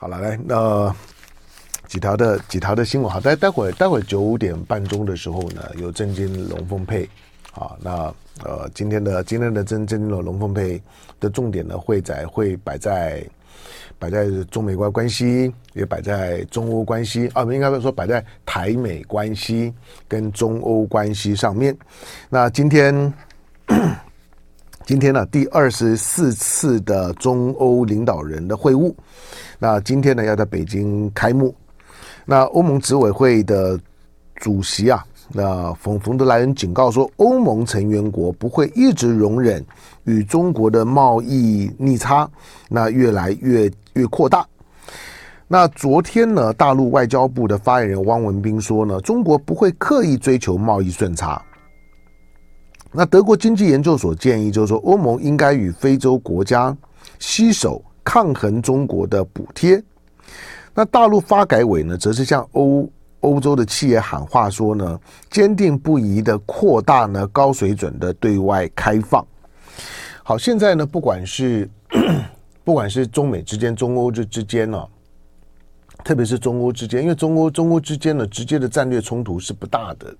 好了，来，那几条的几条的新闻，好，待待会待会九点半钟的时候呢，有正经龙凤配，好，那呃，今天的今天的正正经的龙凤配的重点呢，会在会摆在摆在中美关关系，也摆在中欧关系，啊，应该说摆在台美关系跟中欧关系上面。那今天。今天呢，第二十四次的中欧领导人的会晤，那今天呢要在北京开幕。那欧盟执委会的主席啊，那冯冯德莱恩警告说，欧盟成员国不会一直容忍与中国的贸易逆差，那越来越越扩大。那昨天呢，大陆外交部的发言人汪文斌说呢，中国不会刻意追求贸易顺差。那德国经济研究所建议，就是说欧盟应该与非洲国家携手抗衡中国的补贴。那大陆发改委呢，则是向欧欧洲的企业喊话说呢，坚定不移的扩大呢高水准的对外开放。好，现在呢，不管是 不管是中美之间、中欧之之间呢、特别是中欧之间，因为中欧中欧之间呢，直接的战略冲突是不大的。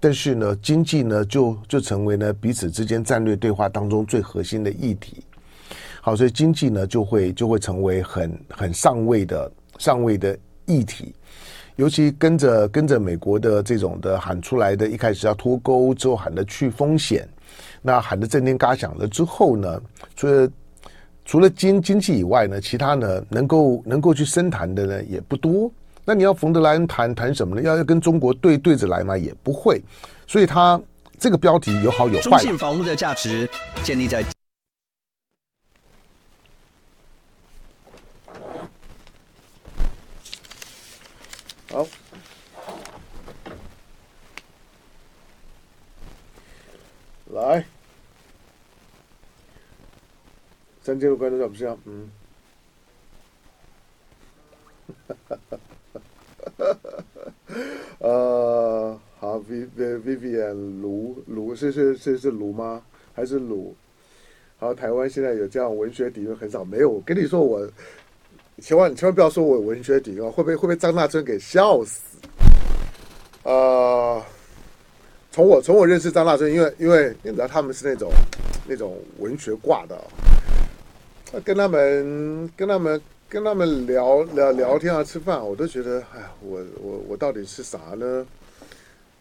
但是呢，经济呢就就成为呢彼此之间战略对话当中最核心的议题。好，所以经济呢就会就会成为很很上位的上位的议题。尤其跟着跟着美国的这种的喊出来的，一开始要脱钩之后喊的去风险，那喊的震天嘎响了之后呢，所以除了经经济以外呢，其他呢能够能够去深谈的呢也不多。那你要冯德莱恩谈谈什么呢？要要跟中国对对着来嘛？也不会，所以他这个标题有好有坏。中信房屋的价值建立在好，来，三千六观众怎么样？嗯。呃，好，Vivian 卢卢是是是是卢吗？还是卢？好，台湾现在有这样文学底蕴很少，没有。我跟你说，我千万你千万不要说我文学底蕴，会不会会不会张大春给笑死？呃，从我从我认识张大春，因为因为你知道他们是那种那种文学挂的，跟他们跟他们。跟他们聊聊聊天啊，吃饭，我都觉得，哎，我我我到底是啥呢？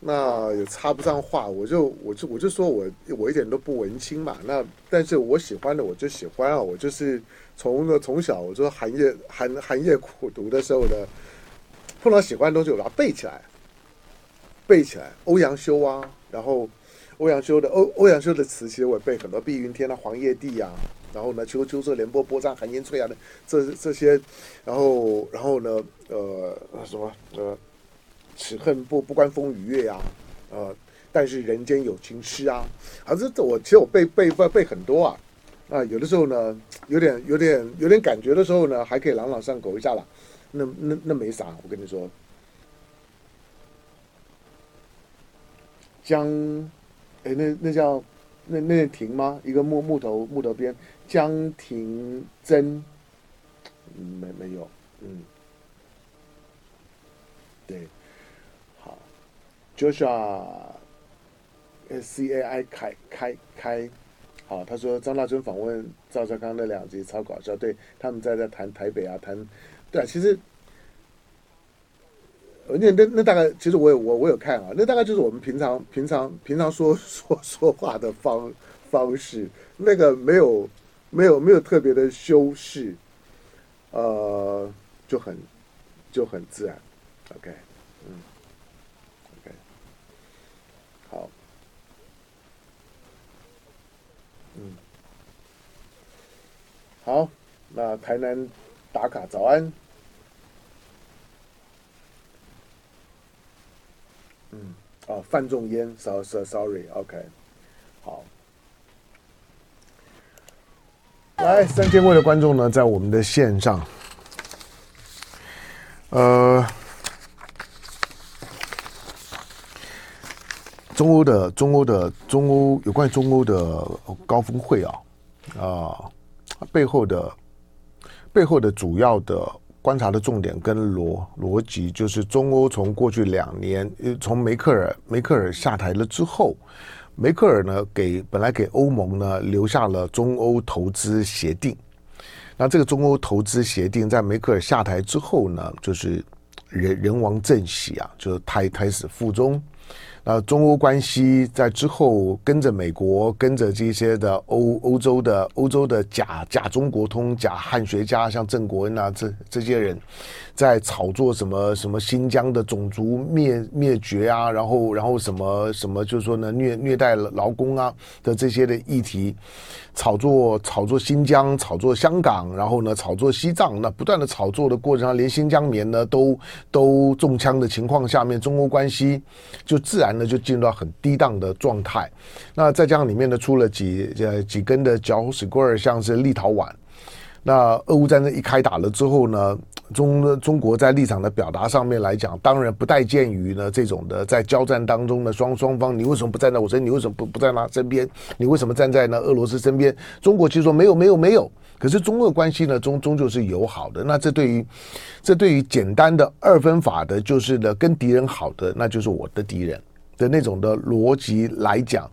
那也插不上话，我就我就我就说我我一点都不文青嘛。那但是我喜欢的我就喜欢啊，我就是从那从小我说寒夜寒寒夜苦读的时候呢，碰到喜欢的东西我把它背起来，背起来。欧阳修啊，然后欧阳修的欧欧阳修的词，其实我背很多，碧云天啊，黄叶地呀。然后呢，秋秋色连波，波上寒烟翠啊的这这些，然后然后呢，呃，什么呃，此恨不不关风雨月呀，呃，但是人间有情诗啊，啊，这这我其实我背背背背很多啊，啊，有的时候呢，有点有点有点感觉的时候呢，还可以朗朗上口一下了，那那那没啥，我跟你说，江，哎，那那叫那那亭吗？一个木木头木头边。江亭真，没没有，嗯，对，好，Joshua，C A I 开开开，好，他说张大春访问赵少康那两集超搞笑，对，他们在在谈台北啊，谈，对啊，其实，那那那大概，其实我有我我有看啊，那大概就是我们平常平常平常说 说说话的方方式，那个没有。没有没有特别的修饰，呃，就很就很自然，OK，嗯，OK，好，嗯，好，那台南打卡早安，嗯，哦，范仲淹，so so sorry，OK，好。来，三千位的观众呢，在我们的线上。呃，中欧的中欧的中欧有关于中欧的高峰会啊，啊、背后的背后的主要的观察的重点跟逻逻辑，就是中欧从过去两年，从梅克尔梅克尔下台了之后，梅克尔呢给本来给欧盟呢留下了中欧投资协定，那这个中欧投资协定在梅克尔下台之后呢，就是人人亡政息啊，就是胎胎死腹中。呃中欧关系在之后跟着美国，跟着这些的欧欧洲的欧洲的假假中国通、假汉学家，像郑国恩啊，这这些人。在炒作什么什么新疆的种族灭灭绝啊，然后然后什么什么就是说呢虐虐待劳工啊的这些的议题，炒作炒作新疆，炒作香港，然后呢炒作西藏，那不断的炒作的过程中，连新疆棉呢都都中枪的情况下面，中欧关系就自然呢就进入到很低档的状态。那再加上里面呢出了几呃几根的搅屎棍儿，像是立陶宛。那俄乌战争一开打了之后呢，中中国在立场的表达上面来讲，当然不待见于呢这种的在交战当中的双双方，你为什么不站在我身？你为什么不不在他身边？你为什么站在呢俄罗斯身边？中国其实说没有没有没有，可是中俄关系呢终终究是友好的。那这对于这对于简单的二分法的，就是呢跟敌人好的，那就是我的敌人的那种的逻辑来讲。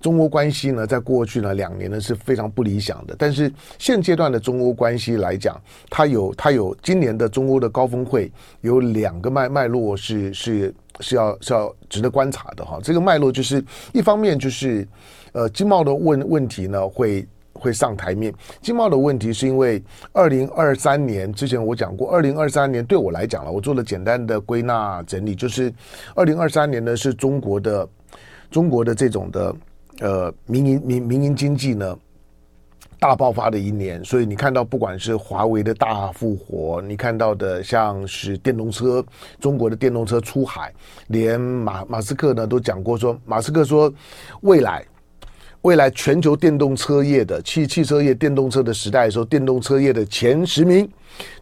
中欧关系呢，在过去呢两年呢是非常不理想的。但是现阶段的中欧关系来讲，它有它有今年的中欧的高峰会有两个脉脉络是是是要是要值得观察的哈。这个脉络就是一方面就是呃经贸的问问题呢会会上台面。经贸的问题是因为二零二三年之前我讲过，二零二三年对我来讲了，我做了简单的归纳整理，就是二零二三年呢是中国的中国的这种的。呃，民营民民营经济呢大爆发的一年，所以你看到不管是华为的大复活，你看到的像是电动车，中国的电动车出海，连马马斯克呢都讲过说，马斯克说未来未来全球电动车业的汽汽车业电动车的时代的时候，电动车业的前十名，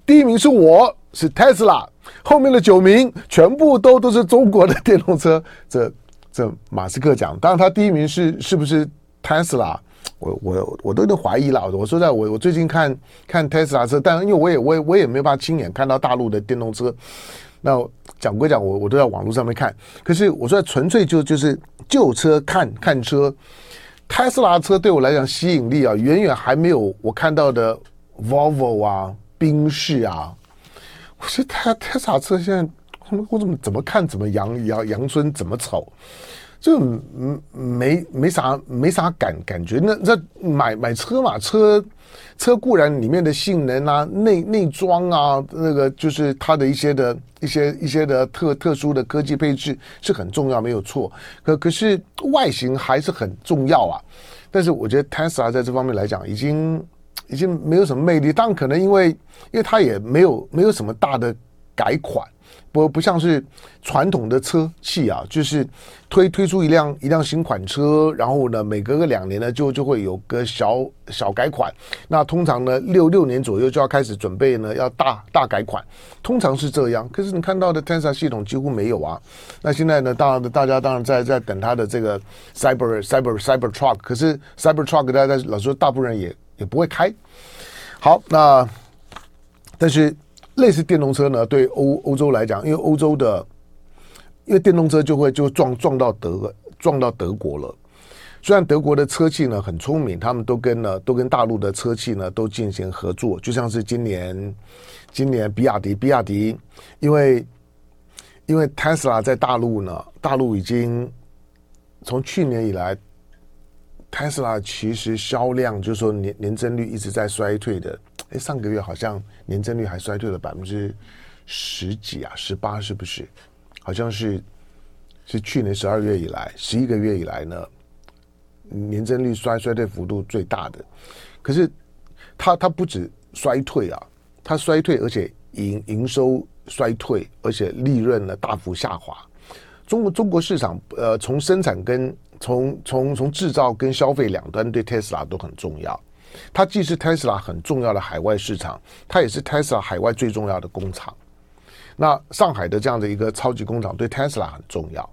第一名是我是 Tesla，，后面的九名全部都都是中国的电动车，这。这马斯克讲，当然他第一名是是不是 Tesla，？我我我都有点怀疑了。我说在我我最近看看 Tesla 车，但因为我也我也我也没有办法亲眼看到大陆的电动车。那讲归讲，我我都在网络上面看。可是我说纯粹就就是旧车看看车，特斯拉车对我来讲吸引力啊，远远还没有我看到的 Volvo 啊、宾士啊。我觉得特特斯拉车现在。我怎么怎么看怎么阳阳阳春怎么丑，就嗯没没啥没啥感感觉。那那买买车嘛，车车固然里面的性能啊、内内装啊，那个就是它的一些的一些一些的特特殊的科技配置是很重要，没有错。可可是外形还是很重要啊。但是我觉得 Tesla 在这方面来讲，已经已经没有什么魅力。当然可能因为因为它也没有没有什么大的改款。不不像是传统的车企啊，就是推推出一辆一辆新款车，然后呢，每隔个两年呢，就就会有个小小改款。那通常呢，六六年左右就要开始准备呢，要大大改款，通常是这样。可是你看到的 Tesla 系统几乎没有啊。那现在呢，当然大家当然在在等它的这个 Cyber Cyber Cyber Truck，可是 Cyber Truck 大家老说，大部分人也也不会开。好，那但是。类似电动车呢，对欧欧洲来讲，因为欧洲的，因为电动车就会就撞撞到德撞到德国了。虽然德国的车企呢很聪明，他们都跟呢都跟大陆的车企呢都进行合作，就像是今年今年比亚迪，比亚迪因为因为特斯拉在大陆呢，大陆已经从去年以来，特斯拉其实销量就是说年年增率一直在衰退的。哎，上个月好像年增率还衰退了百分之十几啊，十八是不是？好像是是去年十二月以来十一个月以来呢，年增率衰衰退幅度最大的。可是它它不止衰退啊，它衰退而且营营收衰退，而且利润呢大幅下滑。中国中国市场呃，从生产跟从从从制造跟消费两端对特斯拉都很重要。它既是特斯拉很重要的海外市场，它也是特斯拉海外最重要的工厂。那上海的这样的一个超级工厂对特斯拉很重要，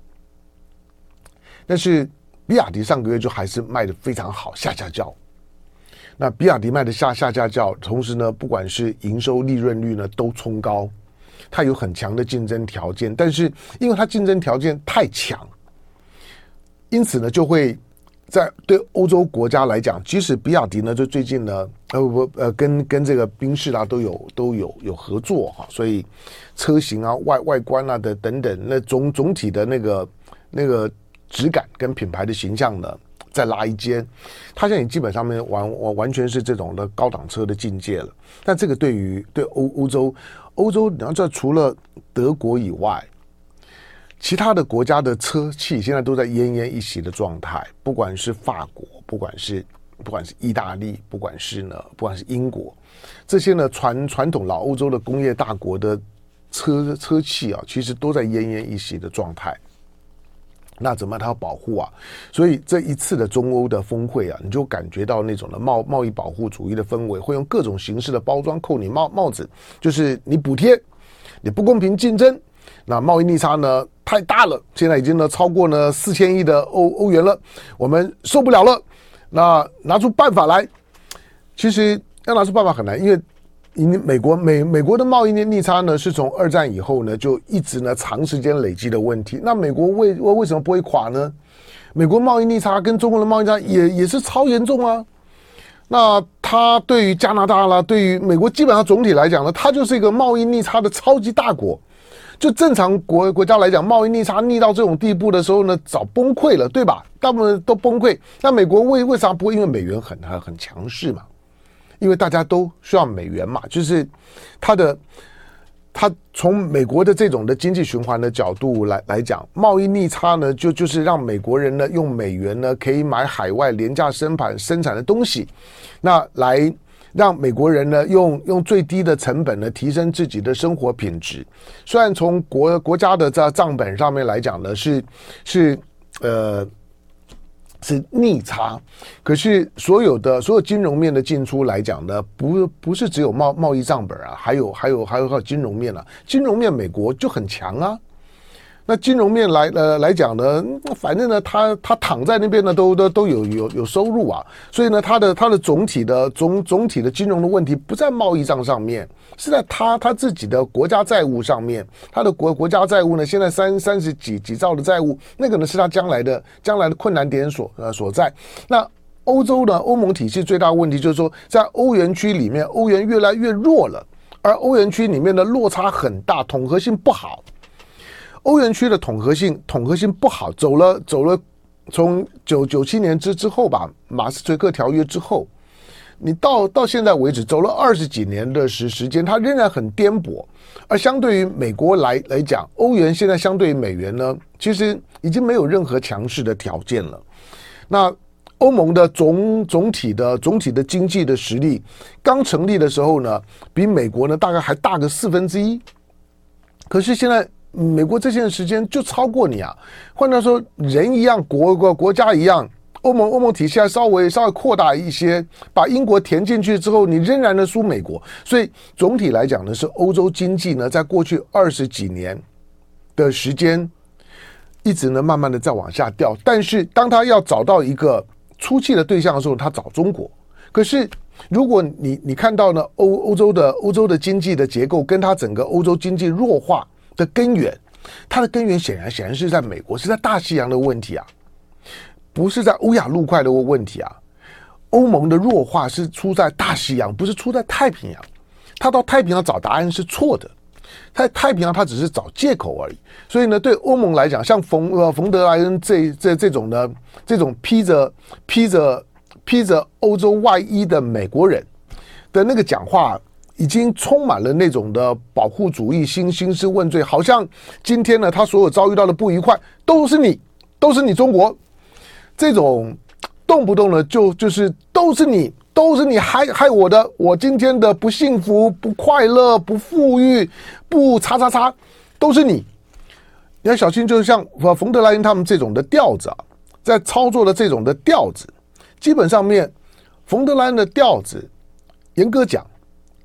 但是比亚迪上个月就还是卖得非常好，下下叫。那比亚迪卖的下下架叫，同时呢，不管是营收利润率呢都冲高，它有很强的竞争条件，但是因为它竞争条件太强，因此呢就会。在对欧洲国家来讲，即使比亚迪呢，就最近呢，呃不呃跟跟这个宾士啊都有都有有合作哈，所以车型啊外外观啊的等等，那总总体的那个那个质感跟品牌的形象呢，再拉一阶，它现在基本上面完完完全是这种的高档车的境界了。但这个对于对欧欧洲欧洲，你要知道除了德国以外。其他的国家的车企现在都在奄奄一息的状态，不管是法国，不管是不管是意大利，不管是呢，不管是英国，这些呢传传统老欧洲的工业大国的车车企啊，其实都在奄奄一息的状态。那怎么办？它要保护啊？所以这一次的中欧的峰会啊，你就感觉到那种的贸贸易保护主义的氛围，会用各种形式的包装扣你帽帽子，就是你补贴，你不公平竞争。那贸易逆差呢太大了，现在已经呢超过呢四千亿的欧欧元了，我们受不了了。那拿出办法来，其实要拿出办法很难，因为你美国美美国的贸易逆逆差呢是从二战以后呢就一直呢长时间累积的问题。那美国为为为什么不会垮呢？美国贸易逆差跟中国的贸易差也也是超严重啊。那它对于加拿大啦，对于美国基本上总体来讲呢，它就是一个贸易逆差的超级大国。就正常国国家来讲，贸易逆差逆到这种地步的时候呢，早崩溃了，对吧？大部分都崩溃。那美国为为啥不会？因为美元很很强势嘛，因为大家都需要美元嘛。就是它的，它从美国的这种的经济循环的角度来来讲，贸易逆差呢，就就是让美国人呢用美元呢可以买海外廉价生产生产的东西，那来。让美国人呢用用最低的成本呢提升自己的生活品质。虽然从国国家的这账本上面来讲呢是是呃是逆差，可是所有的所有金融面的进出来讲呢，不不是只有贸贸易账本啊，还有还有还有还有金融面啊，金融面美国就很强啊。那金融面来呃来讲呢，反正呢，他他躺在那边呢，都都都有有有收入啊，所以呢，他的他的总体的总总体的金融的问题不在贸易账上面，是在他他自己的国家债务上面，他的国国家债务呢，现在三三十几几兆的债务，那个呢是他将来的将来的困难点所呃所在。那欧洲呢，欧盟体系最大问题就是说，在欧元区里面，欧元越来越弱了，而欧元区里面的落差很大，统合性不好。欧元区的统合性统合性不好，走了走了，从九九七年之之后吧，马斯垂克条约之后，你到到现在为止走了二十几年的时时间，它仍然很颠簸。而相对于美国来来讲，欧元现在相对于美元呢，其实已经没有任何强势的条件了。那欧盟的总总体的总体的经济的实力刚成立的时候呢，比美国呢大概还大个四分之一，可是现在。美国这些时间就超过你啊！换句话说，人一样，国国国家一样，欧盟欧盟体系还稍微稍微扩大一些，把英国填进去之后，你仍然的输美国。所以总体来讲呢，是欧洲经济呢，在过去二十几年的时间，一直呢慢慢的在往下掉。但是当他要找到一个出气的对象的时候，他找中国。可是如果你你看到呢，欧欧洲的欧洲的经济的结构，跟他整个欧洲经济弱化。的根源，它的根源显然显然是在美国，是在大西洋的问题啊，不是在欧亚陆块的问题啊。欧盟的弱化是出在大西洋，不是出在太平洋。他到太平洋找答案是错的，在太平洋他只是找借口而已。所以呢，对欧盟来讲，像冯呃冯德莱恩这这这种的这种披着披着披着欧洲外衣的美国人的那个讲话。已经充满了那种的保护主义心，兴师问罪，好像今天呢，他所有遭遇到的不愉快都是你，都是你中国，这种动不动呢就就是都是你，都是你害害我的，我今天的不幸福、不快乐、不富裕、不叉叉叉，都是你。你要小心，就是像冯德莱恩他们这种的调子啊，在操作的这种的调子，基本上面，冯德莱恩的调子，严格讲。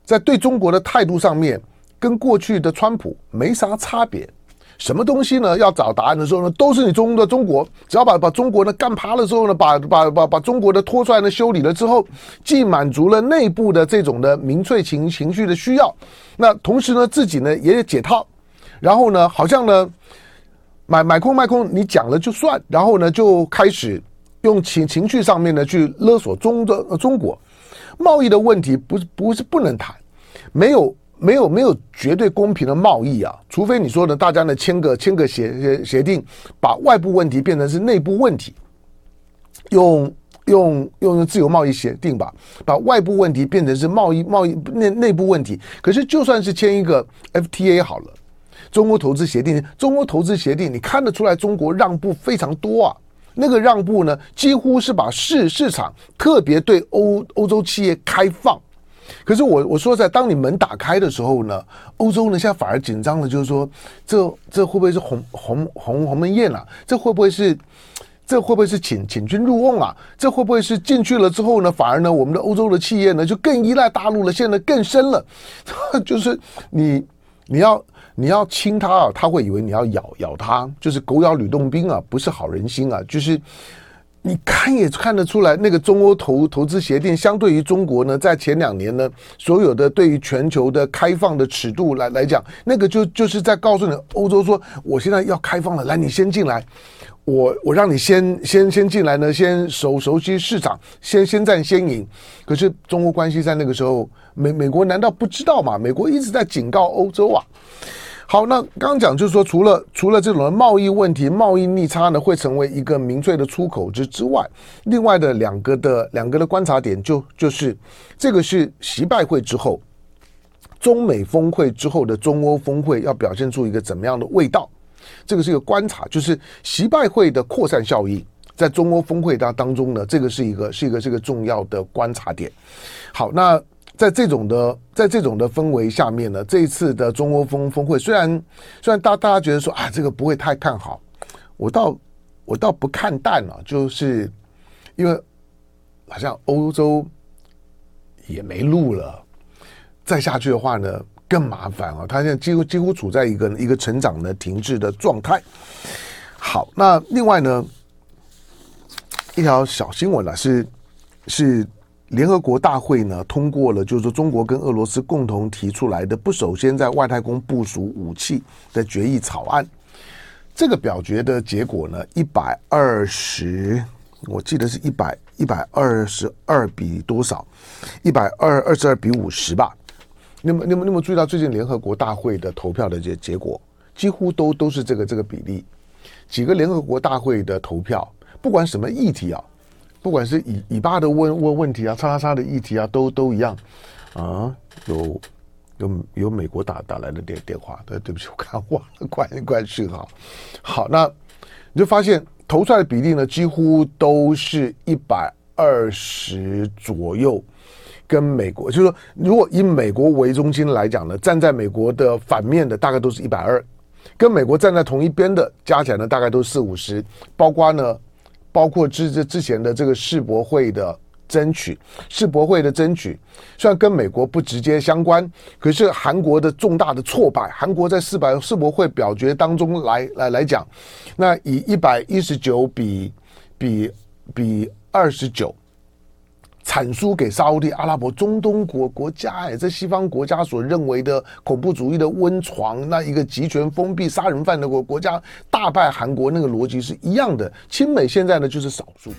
在对中国的态度上面，跟过去的川普没啥差别，什么东西呢？要找答案的时候呢，都是你中的中国。只要把把中国呢干趴了之后呢，把把把把中国的拖出来呢修理了之后，既满足了内部的这种的民粹情情绪的需要，那同时呢自己呢也解套，然后呢好像呢买买空卖空，你讲了就算，然后呢就开始用情情绪上面呢去勒索中的中国。贸易的问题不是不是不能谈，没有。没有没有绝对公平的贸易啊，除非你说呢，大家呢签个签个协协协定，把外部问题变成是内部问题，用用用自由贸易协定吧，把外部问题变成是贸易贸易内内部问题。可是就算是签一个 FTA 好了，中欧投资协定，中欧投资协定，你看得出来中国让步非常多啊，那个让步呢，几乎是把市市场特别对欧欧洲企业开放。可是我我说在当你门打开的时候呢，欧洲呢现在反而紧张了，就是说这这会不会是鸿鸿鸿鸿门宴啊？这会不会是这会不会是请请君入瓮啊？这会不会是进去了之后呢，反而呢我们的欧洲的企业呢就更依赖大陆了，陷得更深了。就是你你要你要亲他啊，他会以为你要咬咬他，就是狗咬吕洞宾啊，不是好人心啊，就是。你看也看得出来，那个中欧投投资协定相对于中国呢，在前两年呢，所有的对于全球的开放的尺度来来讲，那个就就是在告诉你，欧洲说我现在要开放了，来你先进来，我我让你先先先进来呢，先熟熟悉市场，先先占先赢。可是中欧关系在那个时候，美美国难道不知道吗？美国一直在警告欧洲啊。好，那刚讲就是说，除了除了这种贸易问题、贸易逆差呢，会成为一个民粹的出口之之外，另外的两个的两个的观察点就就是这个是习拜会之后，中美峰会之后的中欧峰会要表现出一个怎么样的味道？这个是一个观察，就是习拜会的扩散效应在中欧峰会当当中呢，这个是一个是一个这个重要的观察点。好，那。在这种的在这种的氛围下面呢，这一次的中欧峰峰会虽然虽然大大家觉得说啊，这个不会太看好，我倒我倒不看淡了，就是因为好像欧洲也没路了，再下去的话呢更麻烦啊，他现在几乎几乎处在一个一个成长的停滞的状态。好，那另外呢一条小新闻呢是是。联合国大会呢通过了，就是中国跟俄罗斯共同提出来的不首先在外太空部署武器的决议草案。这个表决的结果呢，一百二十，我记得是一百一百二十二比多少？一百二二十二比五十吧。那么，那么，那么注意到最近联合国大会的投票的这结果，几乎都都是这个这个比例。几个联合国大会的投票，不管什么议题啊。不管是以以巴的问问问题啊，叉叉叉的议题啊，都都一样啊。有有有美国打打来的电电话，对对不起，我看忘了关关讯号。好，那你就发现投出来的比例呢，几乎都是一百二十左右，跟美国就是说，如果以美国为中心来讲呢，站在美国的反面的大概都是一百二，跟美国站在同一边的加起来呢，大概都是四五十，包括呢。包括之之之前的这个世博会的争取，世博会的争取虽然跟美国不直接相关，可是韩国的重大的挫败，韩国在四百世博会表决当中来来来讲，那以一百一十九比比比二十九。产输给沙乌地阿拉伯、中东国国家，哎，这西方国家所认为的恐怖主义的温床，那一个集权封闭杀人犯的国国家，大败韩国，那个逻辑是一样的。亲美现在呢就是少数。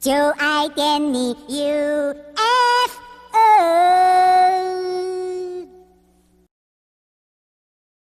就爱点你 UFO